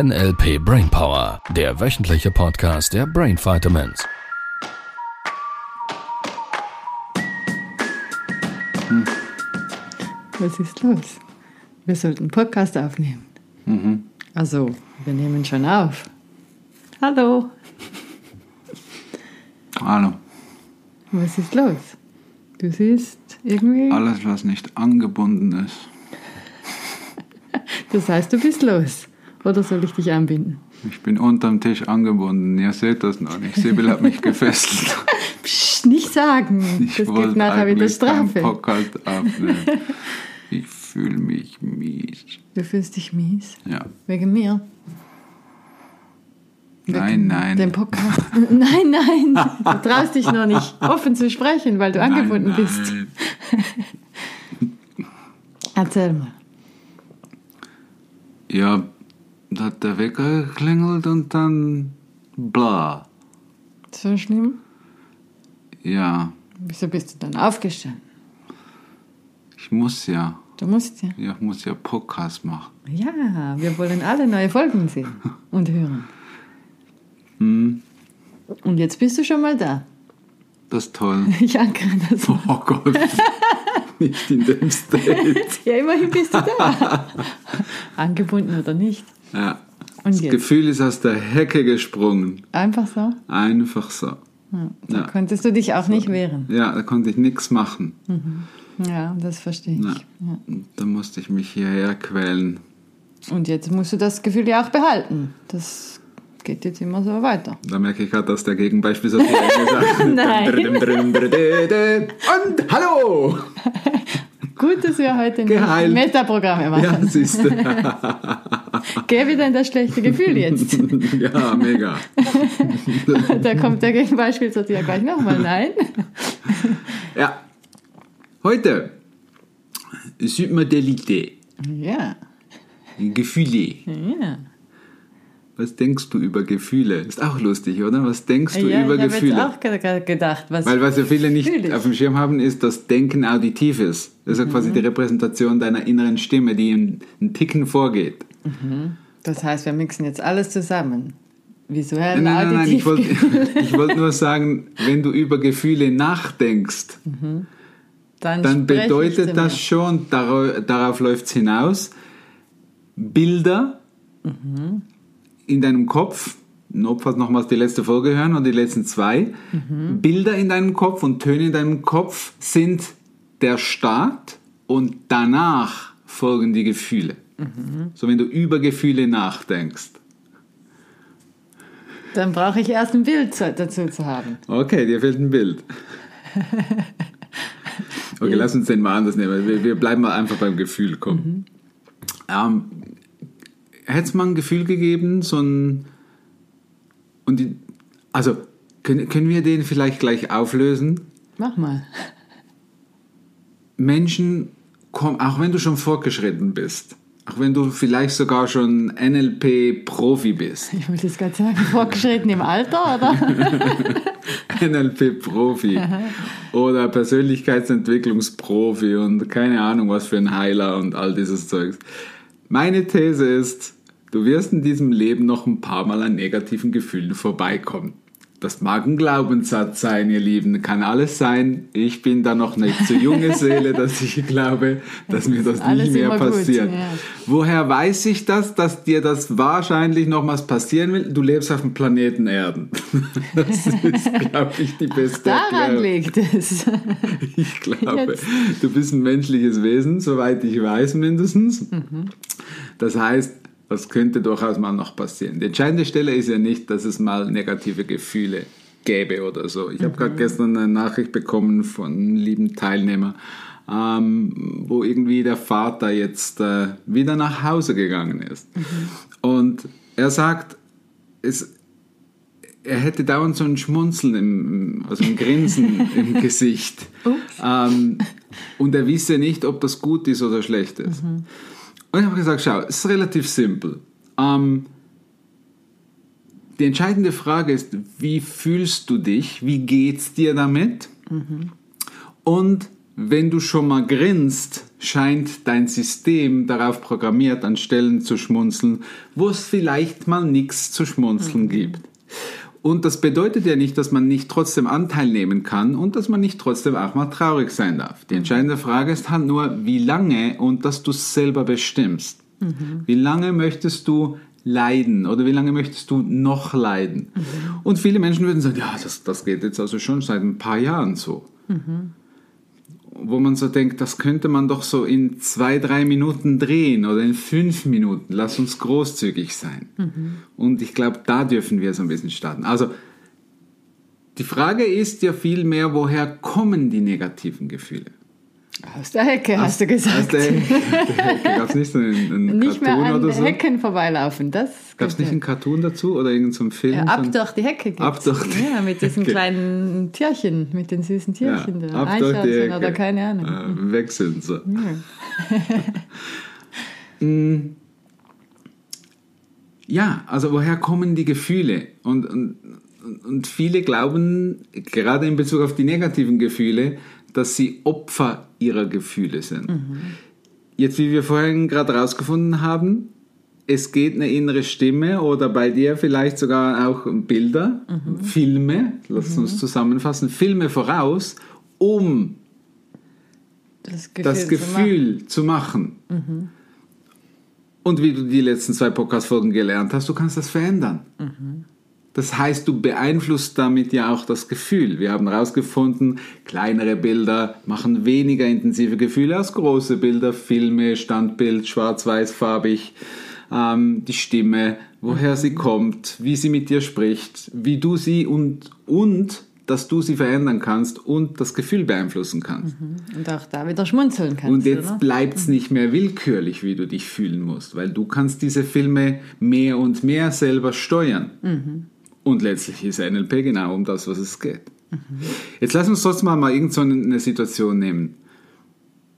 NLP Brainpower, der wöchentliche Podcast der Brain Vitamins. Was ist los? Wir sollten einen Podcast aufnehmen. Also, wir nehmen schon auf. Hallo, Hallo. was ist los? Du siehst irgendwie. Alles, was nicht angebunden ist. Das heißt, du bist los. Oder soll ich dich anbinden? Ich bin unterm Tisch angebunden. Ihr seht das noch nicht. Sibyl hat mich gefesselt. Psst, nicht sagen. Ich das gibt nachher wieder Strafe. Aufnehmen. Ich fühle mich mies. Du fühlst dich mies. Ja. Wegen mir. Nein, nein. Den Podcast. nein, nein. Du traust dich noch nicht offen zu sprechen, weil du angebunden nein, bist. nein. Erzähl mal. Ja, da hat der Wecker geklingelt und dann bla. So schlimm? Ja, Wieso bist du dann aufgestanden? ich muss ja. Du musst ja. Ja, Ich muss ja Podcast machen. Ja, wir wollen alle neue Folgen sehen und hören. Hm, Und jetzt bist du schon mal da. das ist toll. Ich ankere das. Oh Gott. Nicht in dem State. Ja, immerhin bist du da. Angebunden oder nicht. Ja. Und Das jetzt? Gefühl ist aus der Hecke gesprungen. Einfach so. Einfach so. Ja, da Ja. konntest du dich auch nicht wehren. Ja, da konnte ich nichts machen. Ja, das verstehe ich. Ja. Ja. Da musste ich mich hierher quälen. Und jetzt musst du das Gefühl ja auch behalten. Das geht jetzt immer so weiter. Da merke ich gerade, dass der Gegenbeispiel so viel gesagt Nein. Und hallo! Gut, dass wir heute nicht Geheilt. Metaprogramme machen. Ja, siehst du. Geh wieder in das schlechte Gefühl jetzt. Ja, mega. da kommt der Gegenbeispiel zu dir gleich nochmal. Nein. Ja. Heute. Submodalité. Ja. Gefühle. Ja. Was denkst du über Gefühle? Ist auch lustig, oder? Was denkst du ja, über ich habe Gefühle? jetzt auch ge- gedacht, was Weil was ja viele nicht ich. auf dem Schirm haben, ist, dass Denken auditiv ist. Das ist ja Mhm. quasi die Repräsentation deiner inneren Stimme, die in einen Ticken vorgeht. Das heißt, wir mixen jetzt alles zusammen. Visuell, Nein, nein, nein, nein ich wollte ich wollte nur sagen, wenn du über Gefühle nachdenkst, dann, dann ich bedeutet das mir. schon, darauf, darauf läuft es hinaus, Bilder Mhm. In deinem Kopf, notfalls nochmals die letzte Folge hören oder die letzten zwei, Mhm. Bilder in deinem Kopf und Töne in deinem Kopf sind der Start und danach folgen die Gefühle. Mhm. So wenn du über Gefühle nachdenkst. Dann brauche ich erst ein Bild zu- dazu zu haben. Okay, dir fehlt ein Bild. Okay, lass uns den mal anders nehmen. Wir, wir bleiben mal einfach beim Gefühl. Komm. Ähm, Hätte es mal ein Gefühl gegeben, so ein. Und die, also, können, können wir den vielleicht gleich auflösen? Mach mal. Menschen kommen, auch wenn du schon fortgeschritten bist, auch wenn du vielleicht sogar schon NLP-Profi bist, Ich wollte jetzt gerade sagen, fortgeschritten im Alter, oder? NLP-Profi oder Persönlichkeitsentwicklungsprofi und keine Ahnung was für ein Heiler und all dieses Zeugs. Meine These ist, du wirst in diesem Leben noch ein paar Mal an negativen Gefühlen vorbeikommen. Das mag ein Glaubenssatz sein, ihr Lieben, kann alles sein. Ich bin da noch nicht zu junge Seele, dass ich glaube, dass mir das nicht mehr immer gut, passiert. ja. Woher weiß ich das, dass dir das wahrscheinlich nochmals passieren will? Du lebst auf dem Planeten Erden. Das ist, glaube ich, die beste Daran Erklärung. liegt es. Ich glaube, Jetzt. du bist ein menschliches Wesen, soweit ich weiß mindestens. Das heißt, das könnte durchaus mal noch passieren. Die entscheidende Stelle ist ja nicht, dass es mal negative Gefühle gäbe oder so. Ich habe gerade gestern eine Nachricht bekommen von einem lieben Teilnehmer, ähm, wo irgendwie der Vater jetzt äh, wieder nach Hause gegangen ist. Und er sagt, es, er hätte dauernd so ein Schmunzeln, im, also ein Grinsen im Gesicht. Ähm, und er wisse nicht, ob das gut ist oder schlecht ist. Und ich habe gesagt, schau, es ist relativ simpel. Ähm, die entscheidende Frage ist, wie fühlst du dich? Wie geht's dir damit? Und wenn du schon mal grinst, scheint dein System darauf programmiert, an Stellen zu schmunzeln, wo es vielleicht mal nichts zu schmunzeln Mhm. gibt. Und das bedeutet ja nicht, dass man nicht trotzdem Anteil nehmen kann und dass man nicht trotzdem auch mal traurig sein darf. Die entscheidende Frage ist halt nur, wie lange und dass du es selber bestimmst. Wie lange möchtest du leiden oder wie lange möchtest du noch leiden? Und viele Menschen würden sagen, ja, das, das geht jetzt also schon seit ein paar Jahren so. Wo man so denkt, das könnte man doch so in zwei, drei Minuten drehen oder in fünf Minuten. Lass uns großzügig sein. Und ich glaube, da dürfen wir so ein bisschen starten. Also, die Frage ist ja vielmehr, woher kommen die negativen Gefühle? Aus der Hecke, hast du gesagt. Aus der Hecke. Gab es nicht so einen, einen nicht mehr Cartoon an oder so? Hecken vorbeilaufen. Das Gab es nicht ja. einen Cartoon dazu oder irgendeinen so Film? Ja, ab durch die Hecke gibt's. Ab durch die Ja, mit diesen Hecke. kleinen Tierchen, mit den süßen Tierchen. da. ab durch die Eichhörnchen Ecke. oder keine Ahnung. Äh, wechseln so. Mm. Ja, also woher kommen die Gefühle? Und, und, und viele glauben, gerade in Bezug auf die negativen Gefühle, dass sie Opfer ihrer Gefühle sind. Jetzt, wie wir vorhin gerade rausgefunden haben, es geht eine innere Stimme oder bei dir vielleicht sogar auch Bilder, Filme, lass uns zusammenfassen, Filme voraus, um Das Gefühl, das zu Gefühl zu machen. Und wie du die letzten zwei Podcast-Folgen gelernt hast, du kannst das verändern. Das heißt, du beeinflusst damit ja auch das Gefühl. Wir haben herausgefunden, kleinere Bilder machen weniger intensive Gefühle als große Bilder, Filme, Standbild, schwarz-weiß, farbig, ähm, die Stimme, woher sie kommt, wie sie mit dir spricht, wie du sie und, und dass du sie verändern kannst und das Gefühl beeinflussen kannst. machen. Und auch da wieder schmunzeln kannst. Und jetzt bleibt es nicht mehr willkürlich, wie du dich fühlen musst, weil du kannst diese Filme mehr und mehr selber steuern. Und letztlich ist NLP genau um das, was es geht. Jetzt lass uns trotzdem mal irgend so eine Situation nehmen.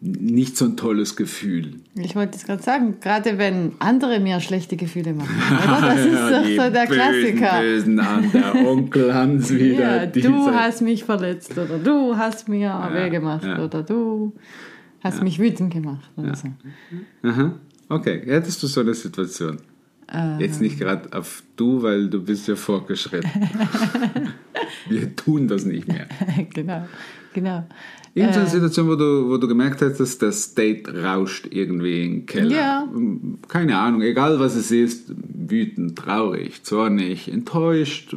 Nicht so ein tolles Gefühl. Ich wollte es gerade sagen, gerade wenn andere mir schlechte Gefühle machen. Oder? Das ist doch Die so der Klassiker. Bösen, bösen an der Onkel Hans wieder. Ja, du hast mich verletzt oder du hast mir weh gemacht ja. oder du hast mich wütend gemacht oder so. Aha. Okay, hättest du so eine Situation? Jetzt nicht gerade auf du, weil du bist ja fortgeschritten. Wir tun das nicht mehr. genau, genau. Irgendeine Äh. Situation, wo du, wo du gemerkt hast, dass das Date rauscht irgendwie in den Keller. Ja. Keine Ahnung, egal was es ist, wütend, traurig, zornig, enttäuscht,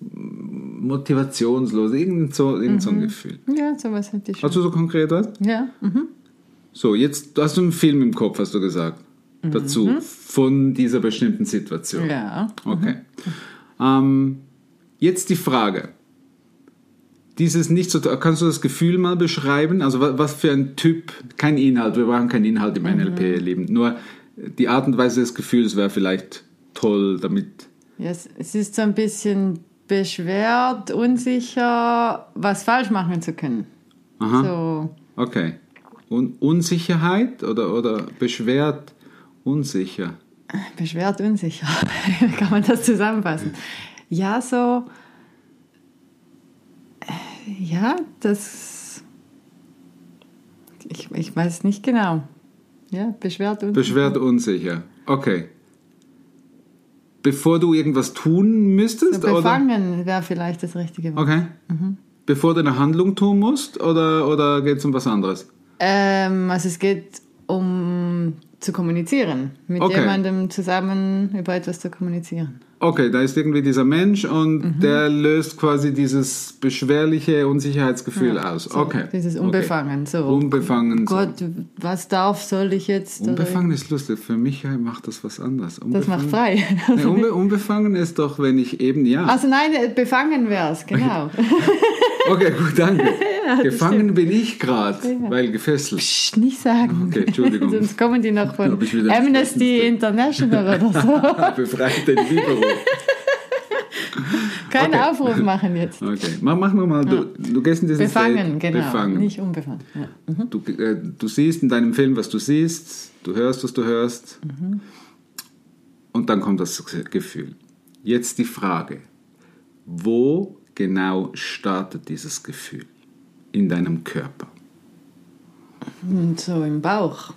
motivationslos, irgend so, irgend so ein Gefühl. Ja, sowas hätte ich schon. Hast du so konkret was? ja, mhm. So, jetzt du hast du einen Film im Kopf, hast du gesagt, dazu, von dieser bestimmten Situation. ja. Okay. Ähm, jetzt die Frage. Dieses nicht so, kannst du das Gefühl mal beschreiben? Also wa- was für ein Typ, kein Inhalt, wir brauchen keinen Inhalt im NLP, ihr Lieben. Nur die Art und Weise des Gefühls wäre vielleicht toll, damit. ja es, es ist so ein bisschen beschwert, unsicher, was falsch machen zu können. Aha. So, Okay. Un Unsicherheit oder, oder beschwert, unsicher? beschwert, unsicher. Kann man das zusammenfassen? Ja, so. äh, Ja, das. Ich, ich weiß nicht genau. Ja, beschwert, unsicher. Beschwert, unsicher. Okay. Bevor du irgendwas tun müsstest? So befangen wäre vielleicht das richtige Wort. Okay. Bevor du eine Handlung tun musst oder, oder geht es um was anderes? Ähm, also es geht um zu kommunizieren, mit Okay. jemandem zusammen über etwas zu kommunizieren. Okay, da ist irgendwie dieser Mensch und Mhm. der löst quasi dieses beschwerliche Unsicherheitsgefühl aus. So, okay. Dieses okay. Unbefangen. So. Unbefangen. so. Gott, was darf, soll ich jetzt? oder- Unbefangen ist lustig. Für mich macht das was anderes. Das Unbefangen, macht frei. Nee, unbe unbefangen ist doch, wenn ich eben, ja. Also nein, befangen wär's, genau. Okay, gut, danke. Gefangen bin ich gerade, weil gefesselt. Psst, nicht sagen. Okay, Entschuldigung. Sonst kommen die noch von Amnesty International oder so. Befreit den Libero. Keinen Okay. Aufruf machen jetzt. Okay, mach, mach noch mal. Du, du gehst in dieses Befangen, Date. genau. Befangen. Nicht unbefangen. Ja. Mhm. Du, äh, du siehst in deinem Film, was du siehst, du hörst, was du hörst. Und dann kommt das Gefühl. Jetzt die Frage, wo genau startet dieses Gefühl in deinem Körper? Und so im Bauch.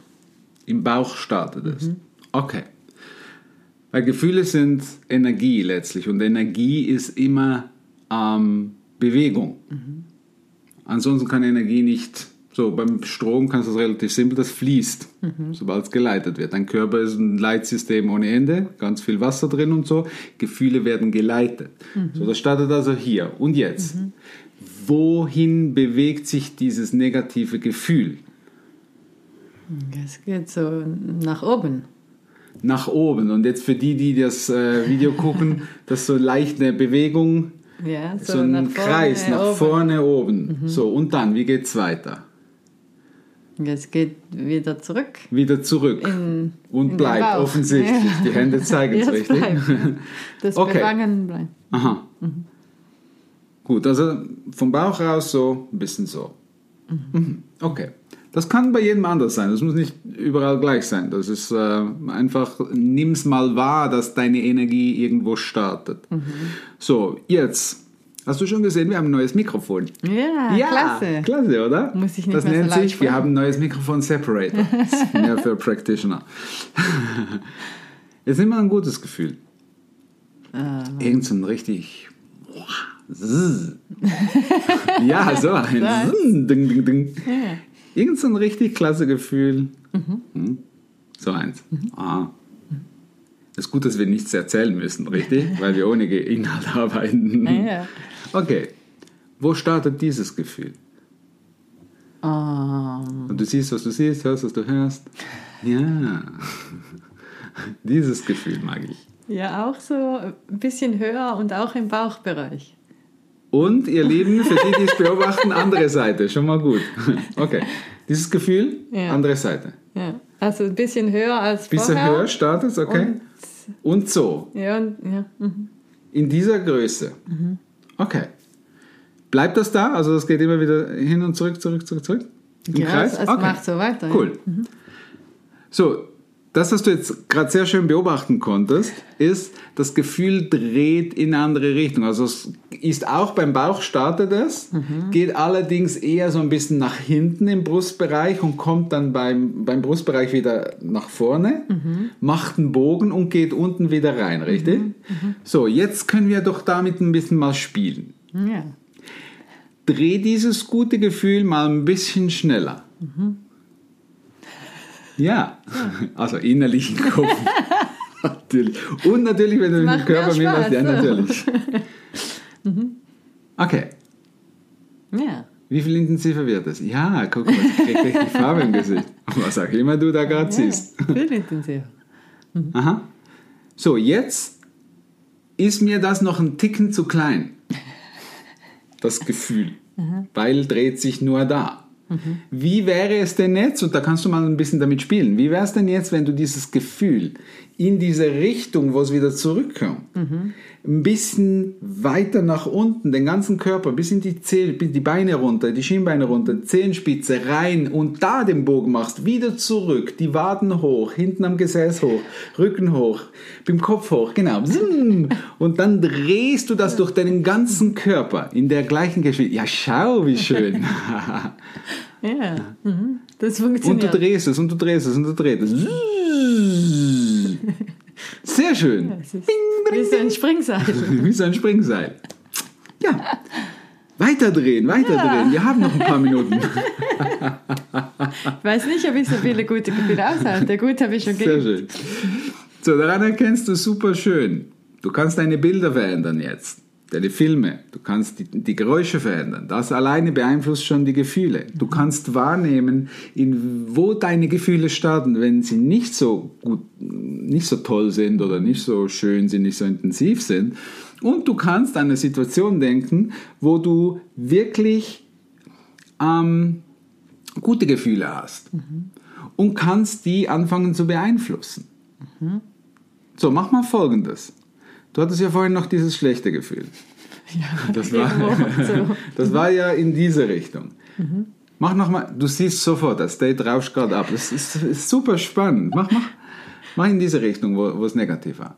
Im Bauch startet es. Okay. Weil Gefühle sind Energie letztlich und Energie ist immer ähm, Bewegung. Ansonsten kann Energie nicht, so beim Strom kannst du es relativ simpel, das fließt, sobald es geleitet wird. Dein Körper ist ein Leitsystem ohne Ende, ganz viel Wasser drin und so. Gefühle werden geleitet. So, das startet also hier. Und jetzt? Wohin bewegt sich dieses negative Gefühl? Es geht so nach oben. Nach oben. Und jetzt für die, die das äh, Video gucken, das ist so leicht eine Bewegung, Ja, so, ein nach vorne, Kreis nach oben. vorne oben. So, und dann, wie geht's weiter? Es geht wieder zurück. Wieder zurück. In- und in bleibt offensichtlich. Ja. Die Hände zeigen es richtig. bleibt. Das Okay. Befangen bleibt. Aha. Gut, also vom Bauch raus so ein bisschen so. Mhm. Okay. Das kann bei jedem anders sein. Das muss nicht überall gleich sein. Das ist äh, einfach, nimm's mal wahr, dass deine Energie irgendwo startet. So, jetzt. Hast du schon gesehen, wir haben ein neues Mikrofon. Ja, klasse. Klasse, oder? Muss ich nicht das so nennt laut sich, wir haben ein neues Mikrofon Separator. Das ist mehr für Practitioner. Jetzt nehmen wir ein gutes Gefühl. Ah, Irgend so ein richtig. Ja, so ein. Ding, ding, ding. Irgend so ein richtig klasse Gefühl. Hm? So eins. Ah. ist gut, dass wir nichts erzählen müssen, richtig? Weil wir ohne Inhalt arbeiten. Ja. Okay. Wo startet dieses Gefühl? Ähm, Und du siehst, was du siehst, hörst, was du hörst. Ja. Dieses Gefühl mag ich. ja, auch so ein bisschen höher und auch im Bauchbereich. Und ihr Lieben, für die, die es beobachten, andere Seite. Schon mal gut. Okay. Dieses Gefühl, Ja. andere Seite. Ja. Also ein bisschen höher als Bisschen vorher. höher startet okay? Und so. Ja, und, ja. mhm. In dieser Größe. Okay. Bleibt das da? Also das geht immer wieder hin und zurück, zurück, zurück, zurück? Im ja Kreis? es, es Okay. macht so weiter. Cool. So, das, was du jetzt gerade sehr schön beobachten konntest, ist, das Gefühl dreht in eine andere Richtung. Also es ist auch beim Bauch startet es, geht allerdings eher so ein bisschen nach hinten im Brustbereich und kommt dann beim, beim Brustbereich wieder nach vorne, macht einen Bogen und geht unten wieder rein, richtig? So, jetzt können wir doch damit ein bisschen mal spielen. Ja. Dreh dieses gute Gefühl mal ein bisschen schneller. Ja, also innerlich im Kopf. natürlich. Und natürlich, wenn du mit dem Körper mitmachst, ja, natürlich. Okay, ja. wie viel intensiver wird es? Ja, guck mal, ich krieg richtig Farbe im Gesicht. Was auch immer du da gerade siehst. ja. Viel intensiver. Aha. So, jetzt ist mir das noch ein Ticken zu klein. Das Gefühl. Weil dreht sich nur da. Wie wäre es denn jetzt, und da kannst du mal ein bisschen damit spielen, wie wäre es denn jetzt, wenn du dieses Gefühl in diese Richtung, wo es wieder zurückkommt, ein bisschen weiter nach unten, den ganzen Körper, bis in die Zeh, bis die Beine runter, die Schienbeine runter, Zehenspitze rein und da den Bogen machst, wieder zurück, die Waden hoch, hinten am Gesäß hoch, Rücken hoch, beim Kopf hoch, genau. Und dann drehst du das durch deinen ganzen Körper in der gleichen Geschwindigkeit. Ja, schau, wie schön. Ja. Mhm. Das Und du funktioniert. drehst es und du drehst es und du drehst es. Sehr schön. Ist wie so ein Springseil. Wie so ein Springseil. Ja. Weiterdrehen, weiterdrehen. Wir haben noch ein paar Minuten. Ich weiß nicht, ob ich so viele gute Gefühle aushalte. Gut, habe ich schon Sehr gegeben. schön. So, daran erkennst du super schön. Du kannst deine Bilder verändern jetzt. Deine Filme. Du kannst die, die Geräusche verändern. Das alleine beeinflusst schon die Gefühle. Du kannst wahrnehmen, in wo deine Gefühle starten, wenn sie nicht so gut, nicht so toll sind oder nicht so schön sind, nicht so intensiv sind. Und du kannst an eine Situation denken, wo du wirklich ähm, gute Gefühle hast und kannst die anfangen zu beeinflussen. So, mach mal folgendes. Du hattest ja vorhin noch dieses schlechte Gefühl. Ja, Das war, so. das war ja in diese Richtung. Mach noch mal, du siehst sofort, das Date rauscht gerade ab. Das ist, ist super spannend. Mach, mach, mach in diese Richtung, wo, es negativ war.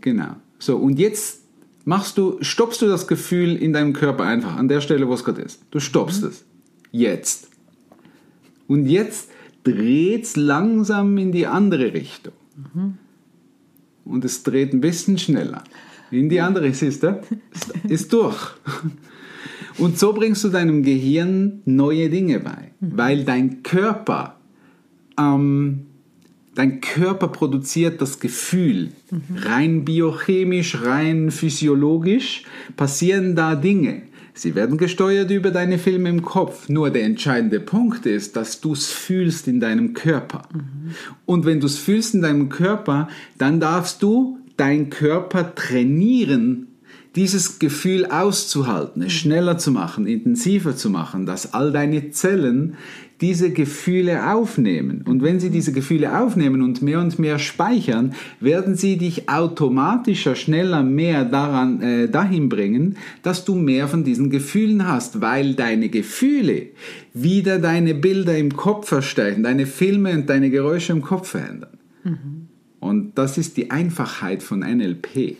Genau. So, und jetzt machst du, stoppst du das Gefühl in deinem Körper einfach an der Stelle, wo es gerade ist. Du stoppst es. Jetzt. Und jetzt dreht es langsam in die andere Richtung. Und es dreht ein bisschen schneller. In die andere, siehst ist durch. Und so bringst du deinem Gehirn neue Dinge bei, weil dein Körper, ähm, dein Körper produziert das Gefühl. Rein biochemisch, rein physiologisch passieren da Dinge. Sie werden gesteuert über deine Filme im Kopf. Nur der entscheidende Punkt ist, dass du es fühlst in deinem Körper. Und wenn du es fühlst in deinem Körper, dann darfst du deinen Körper trainieren, dieses Gefühl auszuhalten, es schneller zu machen, intensiver zu machen, dass all deine Zellen diese Gefühle aufnehmen. Und wenn sie diese Gefühle aufnehmen und mehr und mehr speichern, werden sie dich automatischer, schneller, mehr daran, äh, dahin bringen, dass du mehr von diesen Gefühlen hast, weil deine Gefühle wieder deine Bilder im Kopf verstärken, deine Filme und deine Geräusche im Kopf verändern. Und das ist die Einfachheit von NLP.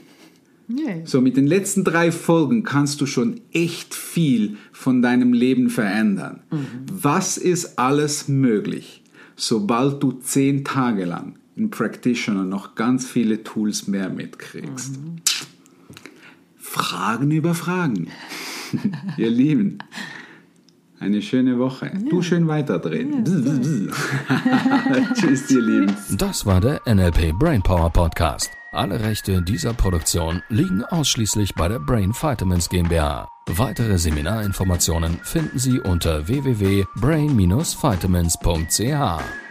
Yeah. So, mit den letzten drei Folgen kannst du schon echt viel von deinem Leben verändern. Was ist alles möglich, sobald du zehn Tage lang in Practitioner noch ganz viele Tools mehr mitkriegst? Fragen über Fragen. Ihr Lieben, eine schöne Woche. Du schön weiterdrehen. Tschüss, ihr Lieben. Das war der NLP Brainpower Podcast. Alle Rechte dieser Produktion liegen ausschließlich bei der Brain Vitamins GmbH. Weitere Seminarinformationen finden Sie unter www.brain-vitamins.ch.